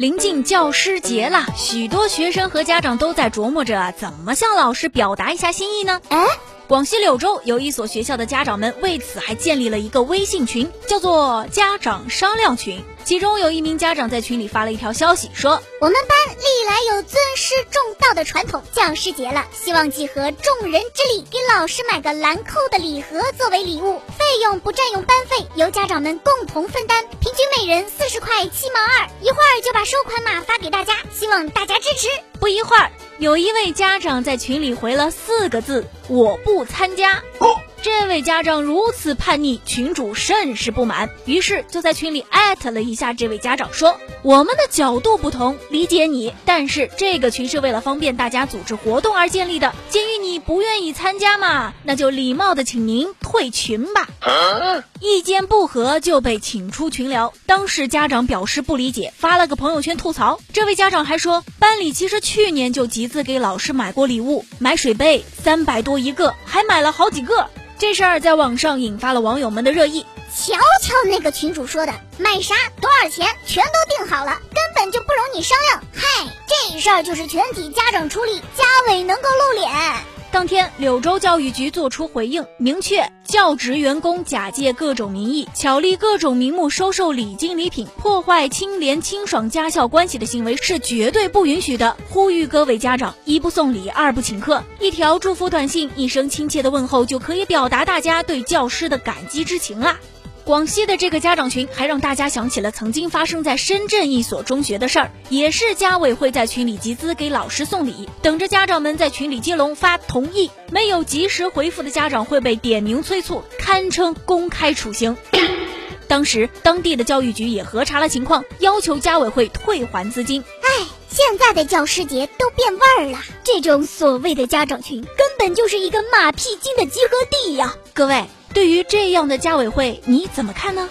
临近教师节了，许多学生和家长都在琢磨着怎么向老师表达一下心意呢？哎，广西柳州有一所学校的家长们为此还建立了一个微信群，叫做“家长商量群”。其中有一名家长在群里发了一条消息，说：“我们班历来有尊师重道的传统，教师节了，希望集合众人之力，给老师买个兰蔻的礼盒作为礼物，费用不占用班费，由家长们共同分担，平均每人四十块七毛二。一会儿就把收款码发给大家，希望大家支持。”不一会儿，有一位家长在群里回了四个字：“我不参加。”这这位家长如此叛逆，群主甚是不满，于是就在群里艾特了一下这位家长，说：“我们的角度不同，理解你，但是这个群是为了方便大家组织活动而建立的。鉴于你不愿意参加嘛，那就礼貌的请您退群吧。”意见不合就被请出群聊。当时家长表示不理解，发了个朋友圈吐槽。这位家长还说，班里其实去年就集资给老师买过礼物，买水杯三百多一个，还买了好几个。这这事儿在网上引发了网友们的热议。瞧瞧那个群主说的，买啥多少钱全都定好了，根本就不容你商量。嗨，这事儿就是全体家长出力，家委能够露脸。当天，柳州教育局作出回应，明确教职员工假借各种名义，巧立各种名目收受礼金礼品，破坏清廉清爽家校关系的行为是绝对不允许的。呼吁各位家长，一不送礼，二不请客，一条祝福短信，一声亲切的问候，就可以表达大家对教师的感激之情啦。广西的这个家长群还让大家想起了曾经发生在深圳一所中学的事儿，也是家委会在群里集资给老师送礼，等着家长们在群里接龙发同意，没有及时回复的家长会被点名催促，堪称公开处刑。当时当地的教育局也核查了情况，要求家委会退还资金。唉，现在的教师节都变味儿了，这种所谓的家长群根本就是一个马屁精的集合地呀！各位。对于这样的家委会，你怎么看呢？